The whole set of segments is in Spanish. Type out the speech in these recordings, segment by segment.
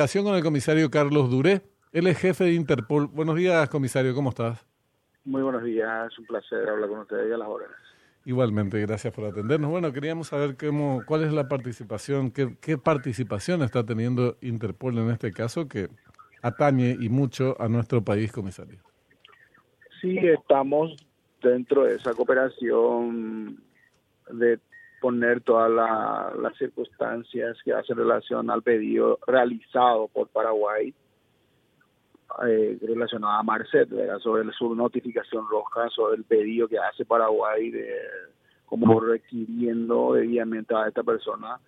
con el comisario Carlos Duré. Él es jefe de Interpol. Buenos días, comisario, ¿cómo estás? Muy buenos días, es un placer hablar con ustedes a las horas. Igualmente, gracias por atendernos. Bueno, queríamos saber cómo, cuál es la participación, qué, qué participación está teniendo Interpol en este caso que atañe y mucho a nuestro país, comisario. Sí, estamos dentro de esa cooperación de poner todas las circunstancias que hacen relación al pedido realizado por Paraguay eh, relacionado a Marcet, sobre su notificación roja, sobre el pedido que hace Paraguay de como requiriendo debidamente a esta persona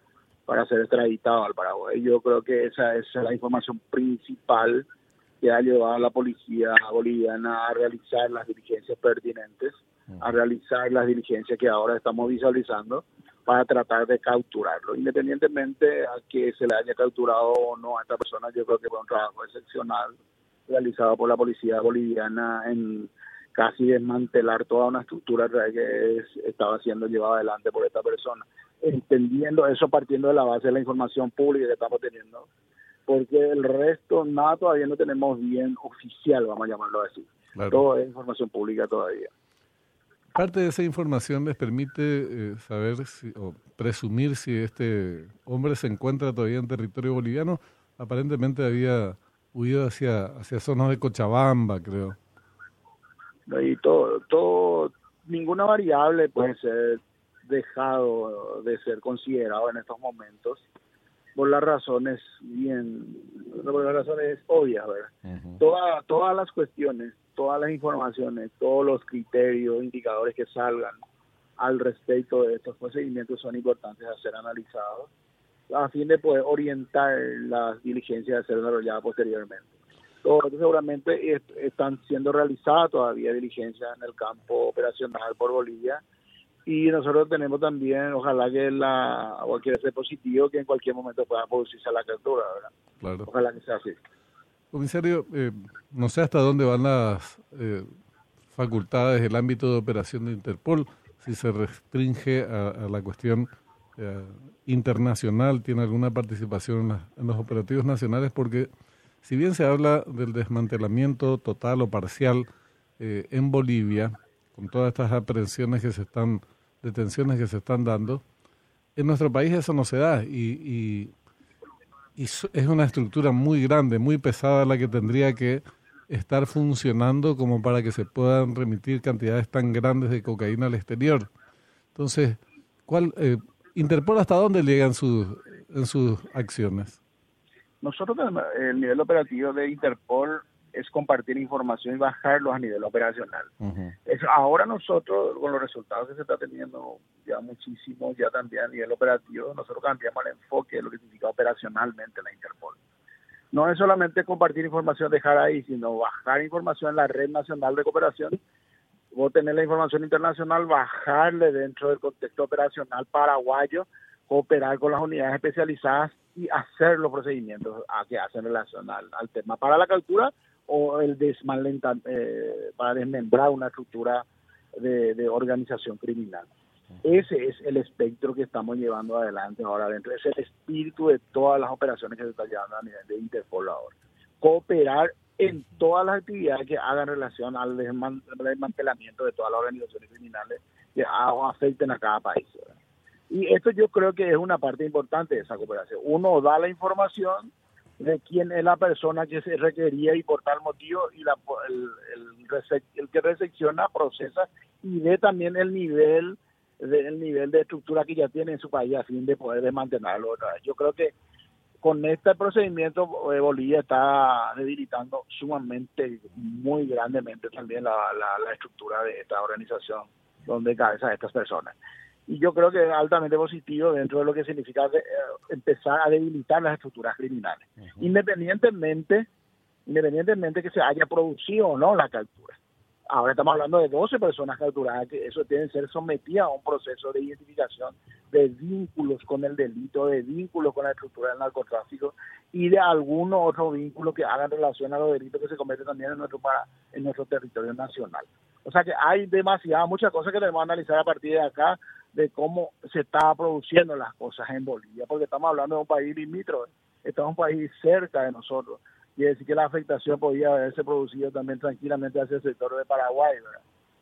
para ser extraditado al Paraguay. Yo creo que esa es la información principal que ha llevado a la policía boliviana a realizar las diligencias pertinentes, a realizar las diligencias que ahora estamos visualizando para tratar de capturarlo. Independientemente a que se le haya capturado o no a esta persona, yo creo que fue un trabajo excepcional realizado por la policía boliviana en casi desmantelar toda una estructura que estaba siendo llevada adelante por esta persona. Entendiendo eso partiendo de la base de la información pública que estamos teniendo, porque el resto, nada todavía no tenemos bien oficial, vamos a llamarlo así. Todo es información pública todavía. Parte de esa información les permite eh, saber o presumir si este hombre se encuentra todavía en territorio boliviano. Aparentemente había huido hacia, hacia zonas de Cochabamba, creo. Y todo, todo, ninguna variable puede ser dejado de ser considerado en estos momentos por las razones bien, por las razones obvias, ¿verdad? todas las cuestiones, todas las informaciones, todos los criterios, indicadores que salgan al respecto de estos procedimientos son importantes a ser analizados a fin de poder orientar las diligencias a ser desarrolladas posteriormente. Todos seguramente están siendo realizadas todavía diligencias en el campo operacional por Bolivia y nosotros tenemos también, ojalá que la, o quiere ser positivo, que en cualquier momento pueda producirse la captura, ¿verdad? Claro. Ojalá que sea así. Comisario, eh, no sé hasta dónde van las eh, facultades del ámbito de operación de Interpol, si se restringe a, la cuestión eh, internacional, tiene alguna participación en, los operativos nacionales, porque si bien se habla del desmantelamiento total o parcial en Bolivia, con todas estas aprehensiones que se están detenciones que se están dando. En nuestro país eso no se da y, y, es una estructura muy grande, muy pesada la que tendría que estar funcionando como para que se puedan remitir cantidades tan grandes de cocaína al exterior. Entonces, ¿cuál, eh, Interpol hasta dónde llegan sus, en sus acciones? Nosotros, el nivel operativo de Interpol es compartir información y bajarlo a nivel operacional. ahora nosotros, con los resultados que se está teniendo ya muchísimo, ya también a nivel operativo, nosotros cambiamos el enfoque de lo que significa operacionalmente la Interpol. No es solamente compartir información, dejar ahí, sino bajar información en la red nacional de cooperación, o tener la información internacional, bajarle dentro del contexto operacional paraguayo, cooperar con las unidades especializadas y hacer los procedimientos a que hacen relación al, al tema. Para la captura o el desmalenta, eh, para desmembrar una estructura de, organización criminal. Ese es el espectro que estamos llevando adelante ahora dentro. Es el espíritu de todas las operaciones que se están llevando a nivel de Interpol ahora. Cooperar en todas las actividades que hagan relación al desmantelamiento de todas las organizaciones criminales que afecten a cada país. Y esto yo creo que es una parte importante de esa cooperación. Uno da la información de quién es la persona que se requería y por tal motivo y la, el, el, que recepciona, procesa y ve también el nivel de, nivel de estructura que ya tiene en su país a fin de poder desmantelarlo Yo creo que con este procedimiento eh, Bolivia está debilitando sumamente, muy grandemente también la, la, la estructura de esta organización donde cabeza estas personas y yo creo que es altamente positivo dentro de lo que significa eh, empezar a debilitar las estructuras criminales, independientemente independientemente que se haya producido o no la captura. Ahora estamos hablando de 12 personas capturadas, que eso tiene que ser sometidas a un proceso de identificación de vínculos con el delito, de vínculos con la estructura del narcotráfico y de alguno otro vínculo que hagan relación a los delitos que se cometen también en nuestro, en nuestro territorio nacional. O sea que hay demasiadas, muchas cosas que debemos analizar a partir de acá de cómo se está produciendo las cosas en Bolivia, porque estamos hablando de un país limítrofe está un país cerca de nosotros. Y decir que la afectación podía haberse producido también tranquilamente hacia el sector de Paraguay, ¿verdad?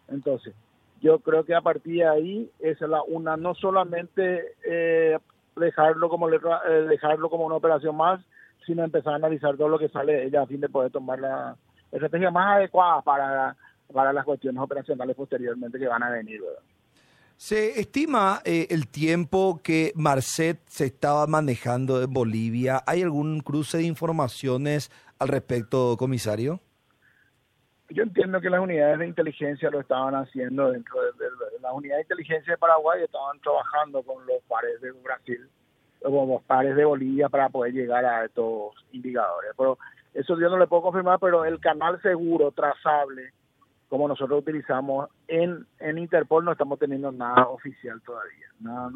Entonces, yo creo que a partir de ahí es la una, no solamente eh, dejarlo como letra, eh, dejarlo como una operación más, sino empezar a analizar todo lo que sale de ella a fin de poder tomar la estrategia más adecuada para, para las cuestiones operacionales posteriormente que van a venir. ¿verdad? Se estima eh, el tiempo que Marcet se estaba manejando en Bolivia. ¿Hay algún cruce de informaciones al respecto, comisario? Yo entiendo que las unidades de inteligencia lo estaban haciendo dentro de, las unidades de inteligencia de Paraguay, estaban trabajando con los pares de Brasil, con los pares de Bolivia para poder llegar a estos indicadores. Pero eso yo no le puedo confirmar, pero el canal seguro, trazable, como nosotros utilizamos en, en Interpol no estamos teniendo nada oficial todavía, nada,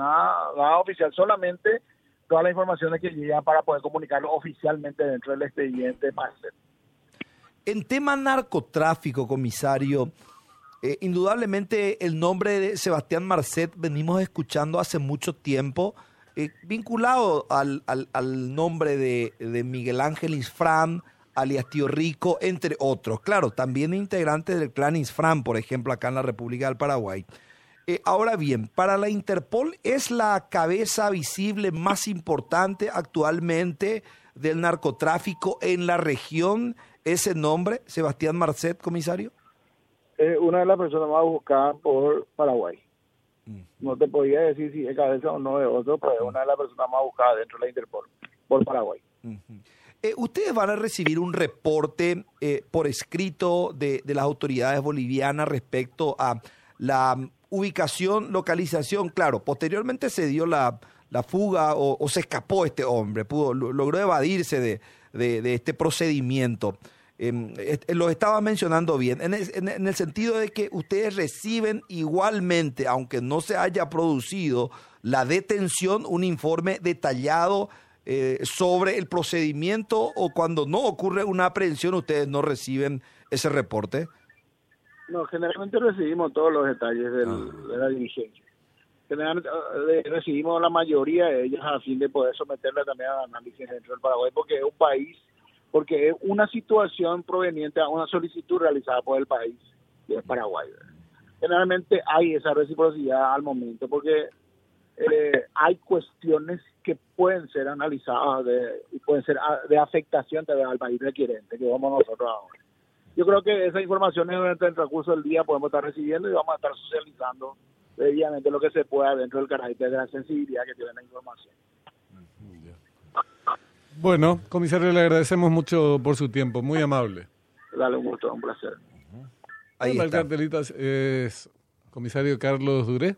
nada, oficial, solamente todas las informaciones que llegan para poder comunicarlo oficialmente dentro del expediente Marcet. En tema narcotráfico, comisario, eh, indudablemente el nombre de Sebastián Marcet venimos escuchando hace mucho tiempo, eh, vinculado al, al, al nombre de, de Miguel Ángel Isfran, alias Tío Rico, entre otros. Claro, también integrante del clan Isfran, por ejemplo, acá en la República del Paraguay. Eh, ahora bien, para la Interpol es la cabeza visible más importante actualmente del narcotráfico en la región ese nombre, Sebastián Marcet, comisario. Una de las personas más buscadas por Paraguay. Mm. No te podía decir si es cabeza o no de otro, pero es una de las personas más buscadas dentro de la Interpol por Paraguay. Eh, ustedes van a recibir un reporte eh, por escrito de, las autoridades bolivianas respecto a la ubicación, localización. Claro, posteriormente se dio la, fuga o, se escapó este hombre, pudo, logró evadirse de, este procedimiento. Em, lo estaba mencionando bien, en en el sentido de que ustedes reciben igualmente, aunque no se haya producido la detención, un informe detallado eh, sobre el procedimiento o cuando no ocurre una aprehensión ustedes no reciben ese reporte? No, generalmente recibimos todos los detalles ah. de la diligencia. Generalmente eh, recibimos la mayoría de ellas a fin de poder someterla también a análisis dentro del Paraguay porque es un país, porque es una situación proveniente a una solicitud realizada por el país, que es Paraguay. Generalmente hay esa reciprocidad al momento porque eh, hay cuestiones que pueden ser analizadas de, y pueden ser ah, de afectación al país requerente, que vamos nosotros ahora. Yo creo que esa información durante el transcurso del día podemos estar recibiendo y vamos a estar socializando debidamente lo que se pueda dentro del carácter de la sensibilidad que tiene la información. Bueno, comisario, le agradecemos mucho por su tiempo, muy amable. Dale un gusto, un placer. Ahí está. es comisario Carlos Duré.